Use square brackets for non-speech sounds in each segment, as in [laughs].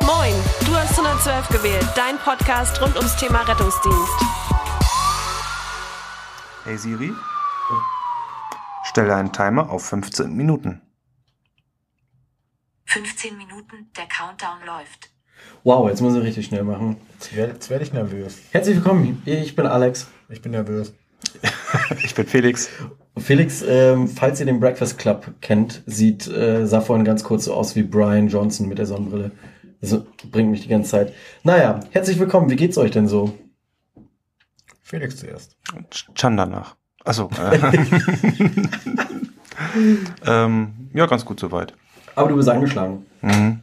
Moin, du hast 112 gewählt, dein Podcast rund ums Thema Rettungsdienst. Hey Siri, stelle einen Timer auf 15 Minuten. 15 Minuten, der Countdown läuft. Wow, jetzt muss ich richtig schnell machen. Jetzt werde jetzt werd ich nervös. Herzlich willkommen, ich bin Alex. Ich bin nervös. [laughs] Ich bin Felix. Felix, ähm, falls ihr den Breakfast Club kennt, sieht, äh, sah vorhin ganz kurz so aus wie Brian Johnson mit der Sonnenbrille. Das bringt mich die ganze Zeit. Naja, herzlich willkommen, wie geht's euch denn so? Felix zuerst. Chan danach. Achso. Äh. [laughs] ähm, ja, ganz gut soweit. Aber du bist angeschlagen. Mhm.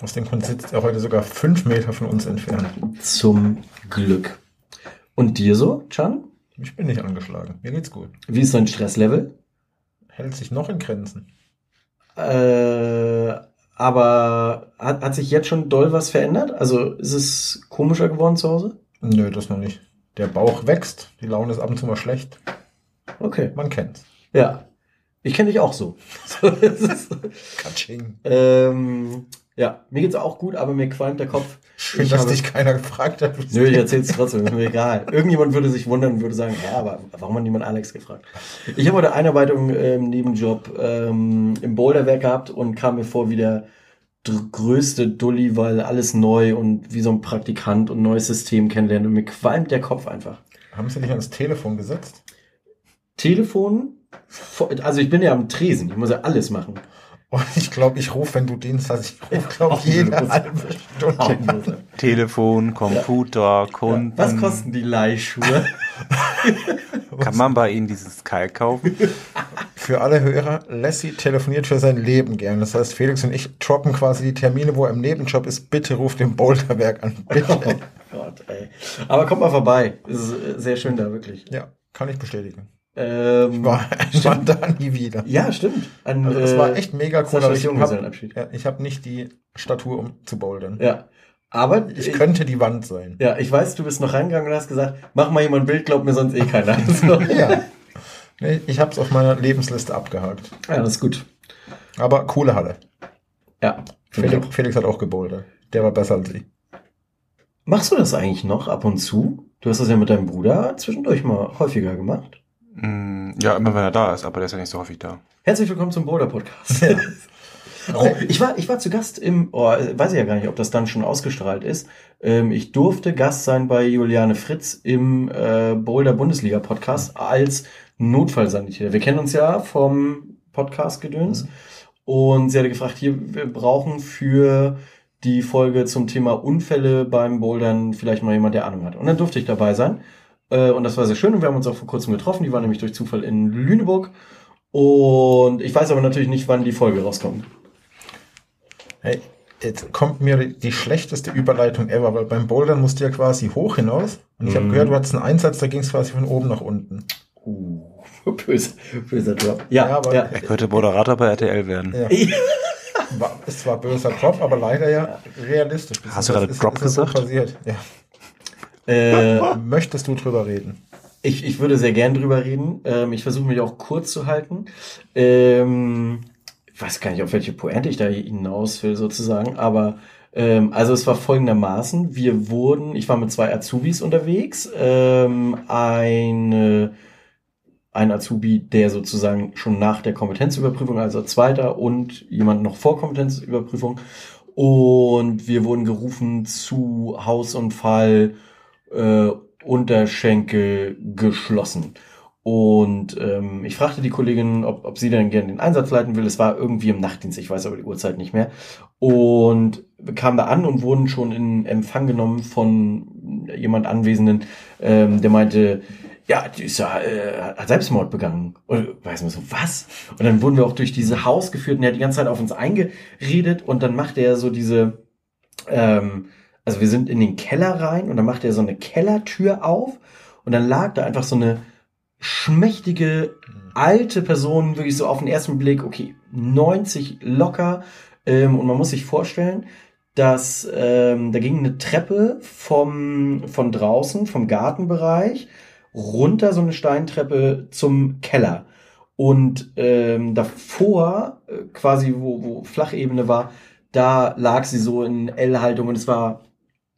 Aus dem Grund sitzt er heute sogar fünf Meter von uns entfernt. Zum Glück. Und dir so, Chan? Ich bin nicht angeschlagen. Mir geht's gut. Wie ist dein Stresslevel? Hält sich noch in Grenzen. Äh, aber hat, hat sich jetzt schon doll was verändert? Also ist es komischer geworden zu Hause? Nö, das noch nicht. Der Bauch wächst, die Laune ist ab und zu mal schlecht. Okay. Man kennt's. Ja. Ich kenne dich auch so. [laughs] so Katsching. ähm, ja, mir geht's auch gut, aber mir qualmt der Kopf. [laughs] Schön, Ich dass habe- dich keiner gefragt hat. Nö, ich erzähl's trotzdem, ist mir egal. Irgendjemand würde sich wundern und würde sagen, ja, aber warum hat niemand Alex gefragt? Ich habe heute Einarbeitung ähm, Nebenjob ähm, im Boulderwerk gehabt und kam mir vor wie der größte Dulli, weil alles neu und wie so ein Praktikant und neues System kennenlernen und mir qualmt der Kopf einfach. Haben sie dich ans Telefon gesetzt? Telefon, also ich bin ja am Tresen, ich muss ja alles machen. Und ich glaube, ich rufe, wenn du Dienst hast, ich rufe, glaube Auch jede los. halbe Stunde. Telefon, Computer, Kunden. Was kosten die Leihschuhe? [laughs] Kann man bei Ihnen dieses Sky kaufen? Für alle Hörer, Lassie telefoniert für sein Leben gern. Das heißt, Felix und ich droppen quasi die Termine, wo er im Nebenjob ist. Bitte ruft den Boulderwerk an. Bitte. [laughs] Gott, ey. Aber kommt mal vorbei. Es ist sehr schön da, wirklich. ja, kann ich bestätigen. Ähm, War, [laughs] war da nie wieder. ja, stimmt. Ein, Also, es war echt mega cool. Aber ich habe ja, ich hab nicht die Statur, um zu bouldern. Ja. Aber Ich könnte die Wand sein. ja, ich weiß, du bist noch reingegangen und hast gesagt, mach mal jemand ein Bild, glaubt mir sonst eh keiner. [laughs] So. [laughs] Ja. Ich habe es auf meiner Lebensliste abgehakt. ja, das ist gut. Aber coole Halle. Ja. ich Felix. Felix hat auch gebouldert. Der war besser als ich. Machst du das eigentlich noch ab und zu? Du hast das ja mit deinem Bruder zwischendurch mal häufiger gemacht. Mm, Ja, immer wenn er da ist, aber der ist ja nicht so häufig da. Herzlich willkommen zum Boulder Podcast. [laughs] Oh, ich war, ich war zu Gast im, oh, weiß ich ja gar nicht, ob das dann schon ausgestrahlt ist. Ähm, ich durfte Gast sein bei Juliane Fritz im äh, Boulder Bundesliga Podcast als Notfallsanitäter. Wir kennen uns ja vom Podcast Gedöns. Und sie hatte gefragt, hier, wir brauchen für die Folge zum Thema Unfälle beim Bouldern vielleicht mal jemand, der Ahnung hat. Und dann durfte ich dabei sein. Äh, Und das war sehr schön. Und wir haben uns auch vor kurzem getroffen. Die war nämlich durch Zufall in Lüneburg. Und ich weiß aber natürlich nicht, wann die Folge rauskommt. Hey, jetzt kommt mir die, schlechteste Überleitung ever, weil beim Bouldern musst du ja quasi hoch hinaus. Und ich habe Mhm. gehört, du hattest einen Einsatz, da ging es quasi von oben nach unten. Uh, [laughs] böse, böser Drop. Ja, Ja, aber- ja. Er könnte Moderator bei RTL werden. Ja. War, es war böser Drop, aber leider ja realistisch. Hast du gerade Drop gesagt? Passiert. Ja. Äh, [laughs] Möchtest du drüber reden? ich, ich würde sehr gern drüber reden. Ähm, ich versuche mich auch kurz zu halten. Ähm, ich weiß gar nicht, auf welche Pointe ich da hinaus will, sozusagen. Aber ähm, also es war folgendermaßen. Wir wurden, ich war mit zwei Azubis unterwegs. Ähm, eine, ein Azubi, der sozusagen schon nach der Kompetenzüberprüfung, also Zweiter und jemand noch vor Kompetenzüberprüfung. Und wir wurden gerufen zu Hausunfall, äh, Unterschenkel geschlossen. Und ähm, ich fragte die Kollegin, ob, ob sie denn gerne den Einsatz leiten will. Es war irgendwie im Nachtdienst, ich weiß aber die Uhrzeit nicht mehr. Und wir kamen da an und wurden schon in Empfang genommen von jemand Anwesenden, ähm, der meinte, ja, die ist ja, äh, hat Selbstmord begangen. Und weiß man so, was? Und dann wurden wir auch durch diese Haus geführt und er hat die ganze Zeit auf uns eingeredet und dann machte er so diese, ähm, also wir sind in den Keller rein und dann machte er so eine Kellertür auf und dann lag da einfach so eine schmächtige alte Person, wirklich so auf den ersten Blick, okay, 90 locker. Ähm, und man muss sich vorstellen, dass ähm, da ging eine Treppe vom, von draußen, vom Gartenbereich, runter so eine Steintreppe zum Keller. Und ähm, davor, äh, quasi wo, wo Flachebene war, da lag sie so in L-Haltung und es war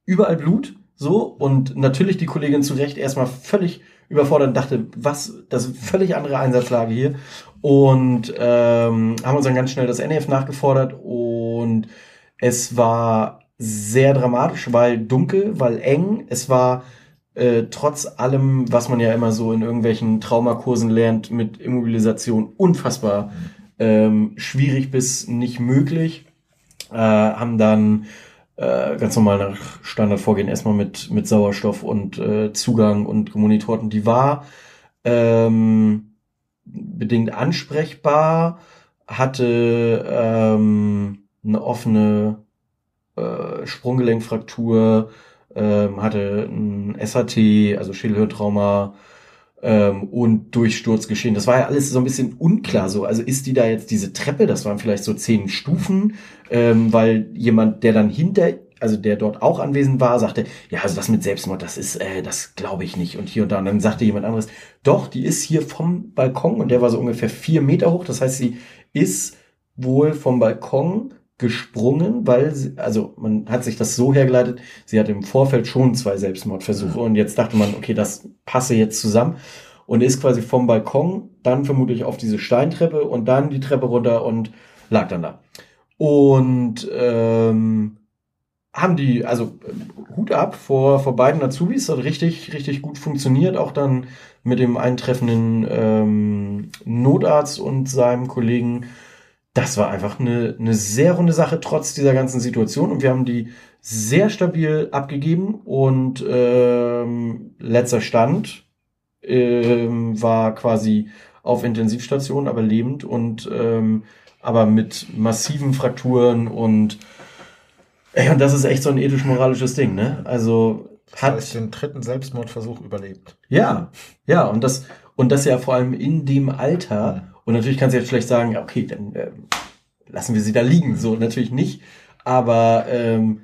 überall Blut. So, und natürlich die Kollegin zu Recht erstmal völlig überfordert und dachte, was, das ist völlig andere Einsatzlage hier. Und ähm, haben uns dann ganz schnell das NF nachgefordert und es war sehr dramatisch, weil dunkel, weil eng. Es war äh, trotz allem, was man ja immer so in irgendwelchen Traumakursen lernt, mit Immobilisation unfassbar ähm, schwierig bis nicht möglich. Äh, haben dann äh, ganz normal nach Standardvorgehen erstmal mit, mit Sauerstoff und äh, Zugang und gemonitorten. Die war ähm, bedingt ansprechbar, hatte ähm, eine offene äh, Sprunggelenkfraktur, ähm, hatte ein SAT, also Schädelhirntrauma ähm, und Durchsturz geschehen. Das war ja alles so ein bisschen unklar so. Also ist die da jetzt diese Treppe, das waren vielleicht so zehn Stufen, ähm, weil jemand, der dann hinter also der dort auch anwesend war, sagte, ja, also das mit Selbstmord, das ist, äh, das glaube ich nicht. Und hier und da. Und dann sagte jemand anderes, doch, die ist hier vom Balkon und der war so ungefähr vier Meter hoch. Das heißt, sie ist wohl vom Balkon gesprungen, weil sie, also man hat sich das so hergeleitet, sie hatte im Vorfeld schon zwei Selbstmordversuche und jetzt dachte man, okay, das passe jetzt zusammen und ist quasi vom Balkon dann vermutlich auf diese Steintreppe und dann die Treppe runter und lag dann da. Und ähm, haben die, also Hut ab vor, vor beiden Azubis, hat richtig, richtig gut funktioniert, auch dann mit dem eintreffenden ähm, Notarzt und seinem Kollegen das war einfach eine, eine sehr runde Sache trotz dieser ganzen Situation und wir haben die sehr stabil abgegeben und ähm, letzter Stand ähm, war quasi auf Intensivstation, aber lebend und ähm, aber mit massiven Frakturen und ey, und das ist echt so ein ethisch-moralisches Ding, ne? Also das hat heißt, den dritten Selbstmordversuch überlebt. Ja, ja und das und das ja vor allem in dem Alter. Und natürlich kannst du jetzt schlecht sagen, ja, okay, dann äh, lassen wir sie da liegen. So natürlich nicht. Aber ähm,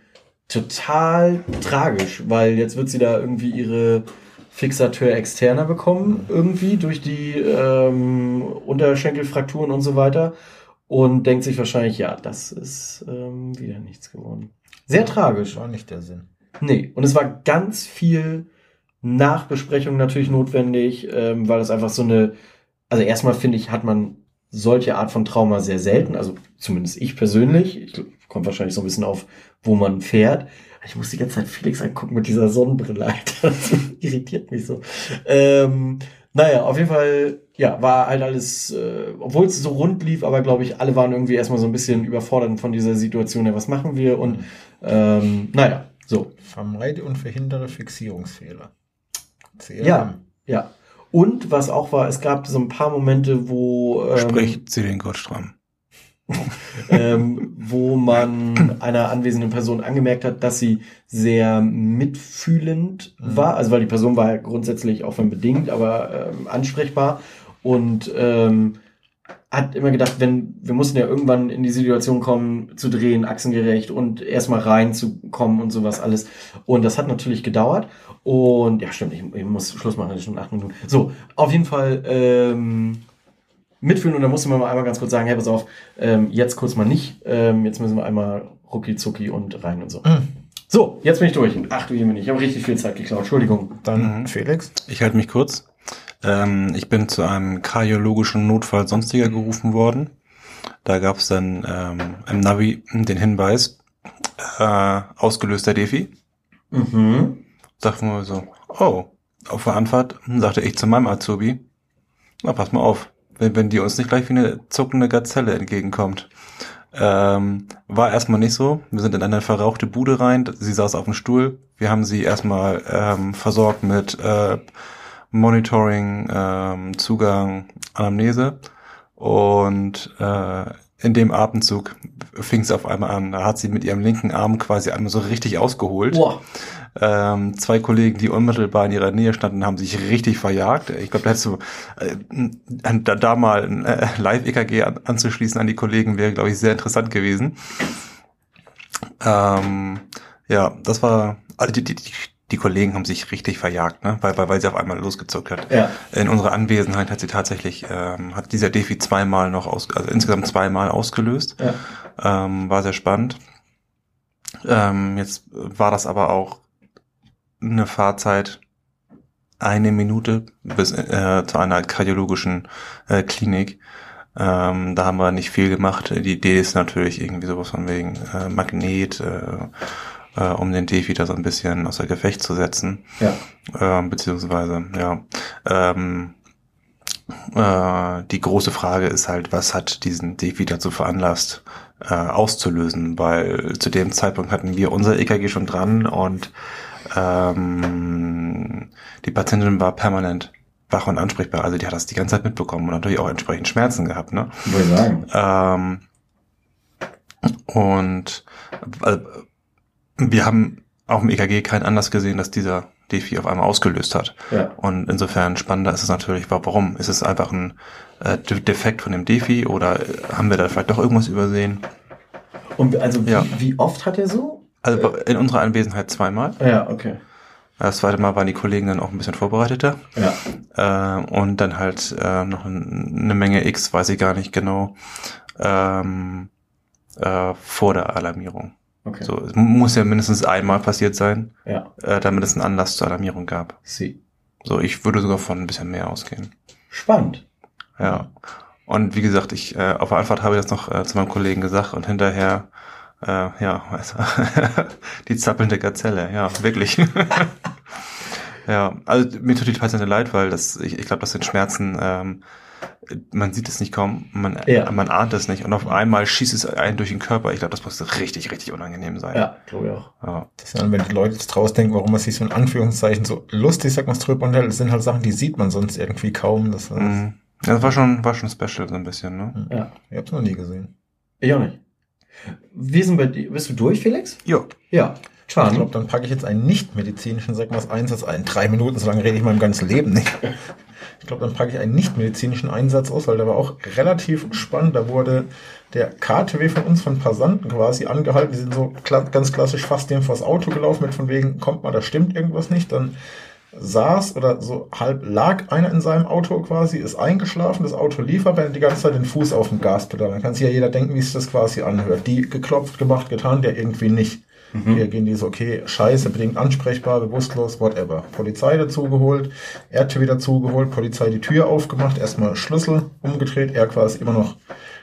total tragisch, weil jetzt wird sie da irgendwie ihre Fixateur externer bekommen, irgendwie durch die ähm, Unterschenkelfrakturen und so weiter. Und denkt sich wahrscheinlich, ja, das ist ähm, wieder nichts geworden. Sehr tragisch. War nicht der Sinn. Nee, und es war ganz viel Nachbesprechung natürlich notwendig, ähm, weil es einfach so eine also erstmal finde ich, hat man solche Art von Trauma sehr selten, also zumindest ich persönlich. Ich kommt wahrscheinlich so ein bisschen auf, wo man fährt. Ich muss die ganze Zeit Felix angucken mit dieser Sonnenbrille, Alter. [laughs] Das irritiert mich so. Ähm, naja, auf jeden Fall, ja, war halt alles, äh, obwohl es so rund lief, aber glaube ich, alle waren irgendwie erstmal so ein bisschen überfordert von dieser Situation, ja, was machen wir? Und ähm, naja, so. Vermeide und verhindere Fixierungsfehler. CRM. Ja, ja. Und was auch war, es gab so ein paar Momente, wo ähm, spricht sie den Gottstramm. [laughs] ähm, wo man einer anwesenden Person angemerkt hat, dass sie sehr mitfühlend mhm. war. Also weil die Person war ja grundsätzlich auch wenn bedingt, aber ähm, ansprechbar. Und ähm, hat immer gedacht, wenn wir mussten ja irgendwann in die Situation kommen, zu drehen, achsengerecht und erstmal reinzukommen und sowas alles. Und das hat natürlich gedauert. Und ja, stimmt, ich, ich muss Schluss machen, das ist schon acht Minuten. So, auf jeden Fall ähm, mitfühlen und da musste man mal einmal ganz kurz sagen, hey, pass auf, ähm, jetzt kurz mal nicht, ähm, jetzt müssen wir einmal rucki zucki und rein und so. Mhm. So, jetzt bin ich durch. Ach du Himmel, ich habe richtig viel Zeit geklaut. Entschuldigung. Dann. Felix. Ich halte mich kurz. Ähm, ich bin zu einem kardiologischen Notfall sonstiger gerufen worden. Da gab es dann ähm, im Navi den Hinweis, äh, ausgelöster Defi. Mhm. Dachten wir so, oh, auf der Anfahrt sagte ich zu meinem Azubi, na pass mal auf, wenn, wenn die uns nicht gleich wie eine zuckende Gazelle entgegenkommt. Ähm, war erstmal nicht so. Wir sind in eine verrauchte Bude rein. Sie saß auf dem Stuhl. Wir haben sie erstmal ähm, versorgt mit äh, Monitoring, ähm, Zugang, Anamnese. Und äh, in dem Atemzug fing es auf einmal an. Da hat sie mit ihrem linken Arm quasi einmal so richtig ausgeholt. Boah. Ähm, zwei Kollegen, die unmittelbar in ihrer Nähe standen, haben sich richtig verjagt. Ich glaube, da hättest du äh, da, da mal ein äh, Live-EKG an, anzuschließen an die Kollegen wäre, glaube ich, sehr interessant gewesen. Ähm, ja, das war, also die, die, die Kollegen haben sich richtig verjagt, ne? weil, weil, weil sie auf einmal losgezuckt hat. Ja. In unserer Anwesenheit hat sie tatsächlich, ähm, hat dieser Defi zweimal noch aus, also insgesamt zweimal ausgelöst. Ja. Ähm, war sehr spannend. Ähm, jetzt war das aber auch eine Fahrzeit eine Minute bis äh, zu einer kardiologischen äh, Klinik. Ähm, da haben wir nicht viel gemacht. Die Idee ist natürlich irgendwie sowas von wegen äh, Magnet, äh, äh, um den Defi da so ein bisschen außer Gefecht zu setzen. Ja. Ähm, beziehungsweise, ja. Ähm, äh, die große Frage ist halt, was hat diesen Defi dazu veranlasst, äh, auszulösen? Weil zu dem Zeitpunkt hatten wir unser EKG schon dran und ähm, die Patientin war permanent wach und ansprechbar. Also die hat das die ganze Zeit mitbekommen und natürlich auch entsprechend Schmerzen gehabt. Ne? Würde sagen. Ähm, und äh, wir haben auf dem EKG keinen Anlass gesehen, dass dieser Defi auf einmal ausgelöst hat. Ja. Und insofern spannender ist es natürlich, warum? Ist es einfach ein äh, De- Defekt von dem Defi oder äh, haben wir da vielleicht doch irgendwas übersehen? Und also wie, Ja. wie oft hat er so? Also in unserer Anwesenheit zweimal. Ja, okay. Das zweite Mal waren die Kollegen dann auch ein bisschen vorbereiteter. Ja. Äh, und dann halt äh, noch ein, eine Menge X, weiß ich gar nicht genau, ähm, äh, vor der Alarmierung. Okay. So, es muss ja mindestens einmal passiert sein, Ja. äh, damit es einen Anlass zur Alarmierung gab. Sie. So, ich würde sogar von ein bisschen mehr ausgehen. Spannend. Ja. Und wie gesagt, ich äh, auf der Anfahrt habe ich das noch äh, zu meinem Kollegen gesagt und hinterher, äh, ja, also, [laughs] die zappelnde Gazelle, ja, wirklich. [laughs] ja, also mir tut die Patientin leid, weil das, ich, ich glaube, das sind Schmerzen, ähm, man sieht es nicht kaum, man, Ja. man ahnt es nicht und auf einmal schießt es einen durch den Körper. Ich glaube, das muss richtig, richtig unangenehm sein. Ja, glaube ich auch. Ja. Dann, wenn die Leute jetzt draus denken, warum man sich so in Anführungszeichen so lustig, sagt man es drüber unterhält, das sind halt Sachen, die sieht man sonst irgendwie kaum. Das, das Mhm. Das war schon, war schon special so ein bisschen, ne? Ja. Ich hab's noch nie gesehen. Ich auch nicht. Wir sind bei dir. Bist du durch, Felix? Jo. Ja. Ich Can. glaube, dann packe ich jetzt einen nicht-medizinischen, sag mal, Einsatz ein. Drei Minuten, so lange rede ich in meinem ganzen Leben nicht. Ich glaube, dann packe ich einen nicht-medizinischen Einsatz aus, weil der war auch relativ spannend. Da wurde der KTW von uns, von Passanten quasi angehalten. Die sind so ganz klassisch fast dem vors Auto gelaufen, mit von wegen, kommt mal, da stimmt irgendwas nicht. Dann saß oder so halb lag einer in seinem Auto quasi, ist eingeschlafen, das Auto lief, aber er die ganze Zeit den Fuß auf dem Gaspedal. Dann kann sich ja jeder denken, wie sich das quasi anhört. Die geklopft, gemacht, getan, der irgendwie nicht. Wir gehen die so, okay, scheiße, bedingt ansprechbar, bewusstlos, whatever. Polizei dazugeholt, RTW dazugeholt, Polizei die Tür aufgemacht, erstmal Schlüssel umgedreht, er quasi immer noch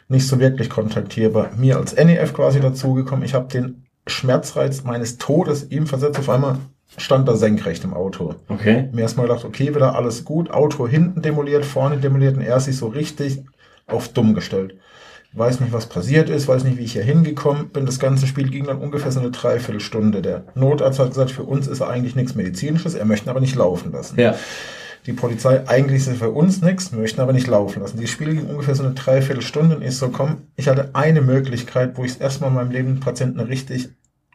nicht so wirklich kontaktierbar. Mir als NEF quasi dazugekommen. Ich habe den Schmerzreiz meines Todes ihm versetzt. Auf einmal stand da senkrecht im Auto. Okay. Mir erstmal gedacht, okay, wieder alles gut. Auto hinten demoliert, vorne demoliert und er sich so richtig auf dumm gestellt. Weiß nicht, was passiert ist, weiß nicht, wie ich hier hingekommen bin. Das ganze Spiel ging dann ungefähr so eine Dreiviertelstunde. Der Notarzt hat gesagt, für uns ist er eigentlich nichts Medizinisches, er möchte aber nicht laufen lassen. Ja. Die Polizei, eigentlich ist es für uns nichts, möchten aber nicht laufen lassen. Das Spiel ging ungefähr so eine Dreiviertelstunde und ich so, komm, ich hatte eine Möglichkeit, wo ich es erstmal in meinem Leben Patienten richtig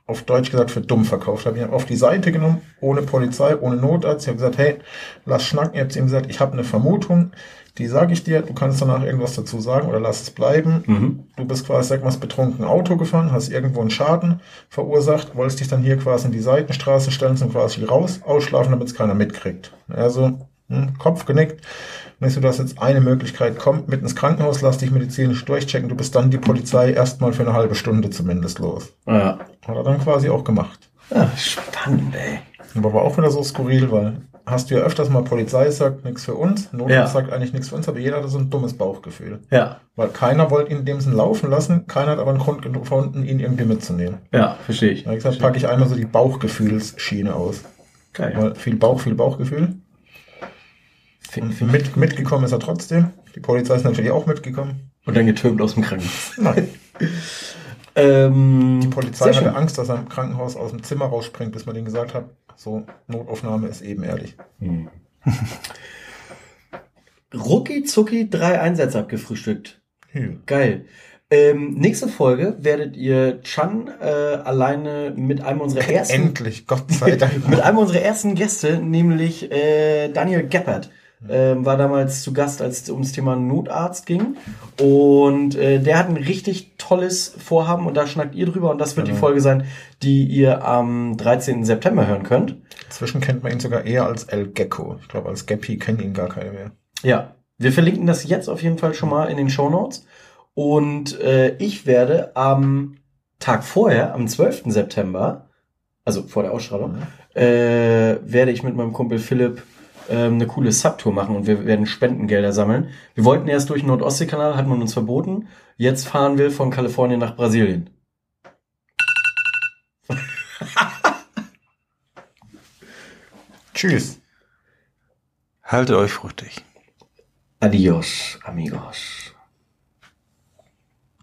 auf Deutsch gesagt für dumm verkauft habe. Ich habe auf die Seite genommen, ohne Polizei, ohne Notarzt. Ich habe gesagt, hey, lass schnacken. Ich habe ihm gesagt, ich habe eine Vermutung, die sage ich dir, du kannst danach irgendwas dazu sagen oder lass es bleiben. Mhm. Du bist quasi, sag mal, betrunken Auto gefahren, hast irgendwo einen Schaden verursacht, wolltest dich dann hier quasi in die Seitenstraße stellen zum quasi raus, ausschlafen, damit es keiner mitkriegt. Also, hm, Kopf genickt. Ich so, du hast jetzt eine Möglichkeit, komm mit ins Krankenhaus, lass dich medizinisch durchchecken, du bist dann die Polizei erstmal für eine halbe Stunde zumindest los. Ja. Hat er dann quasi auch gemacht. Ah, spannend, ey. Aber war auch wieder so skurril, weil hast du ja öfters mal Polizei sagt, nichts für uns, Notarzt Ja. sagt eigentlich nichts für uns, aber jeder hatte so ein dummes Bauchgefühl. Ja. Weil keiner wollte ihn in dem Sinn laufen lassen, keiner hat aber einen Grund gefunden, ihn irgendwie mitzunehmen. Ja, verstehe ich. Da habe ich gesagt, packe ich einmal so die Bauchgefühlsschiene aus. Geil. Weil viel Bauch, viel Bauchgefühl. Mit, mitgekommen ist er trotzdem. Die Polizei ist natürlich auch mitgekommen. Und dann getürmt aus dem Krankenhaus. Nein. [laughs] Ähm, Die Polizei hatte schön. Angst, dass er im Krankenhaus aus dem Zimmer rausspringt, bis man denen gesagt hat, so, Notaufnahme ist eben ehrlich. [laughs] Rucki zucki drei Einsätze abgefrühstückt. Hm. Geil. Ähm, nächste Folge werdet ihr Chan äh, alleine mit einem unserer ersten Endlich, Gott sei Dank. [laughs] mit einem unserer ersten Gäste, nämlich äh, Daniel Geppert. Ähm, war damals zu Gast, als es ums Thema Notarzt ging. Und äh, der hat ein richtig Tolles vorhaben und da schnackt ihr drüber und das wird die Genau. Folge sein, die ihr am 13. September hören könnt. Inzwischen kennt man ihn sogar eher als El Gecko. Ich glaube, als Gappy kennt ihn gar keiner mehr. Ja, wir verlinken das jetzt auf jeden Fall schon mal in den Show Notes. Und äh, ich werde am Tag vorher, am 12. September, also vor der Ausstrahlung, äh, werde ich mit meinem Kumpel Philipp ähm, eine coole Subtour machen und wir werden Spendengelder sammeln. Wir wollten erst durch den Nordostseekanal, hat man uns verboten. Jetzt fahren wir von Kalifornien nach Brasilien. [laughs] Tschüss. Haltet euch fruchtig. Adios, amigos.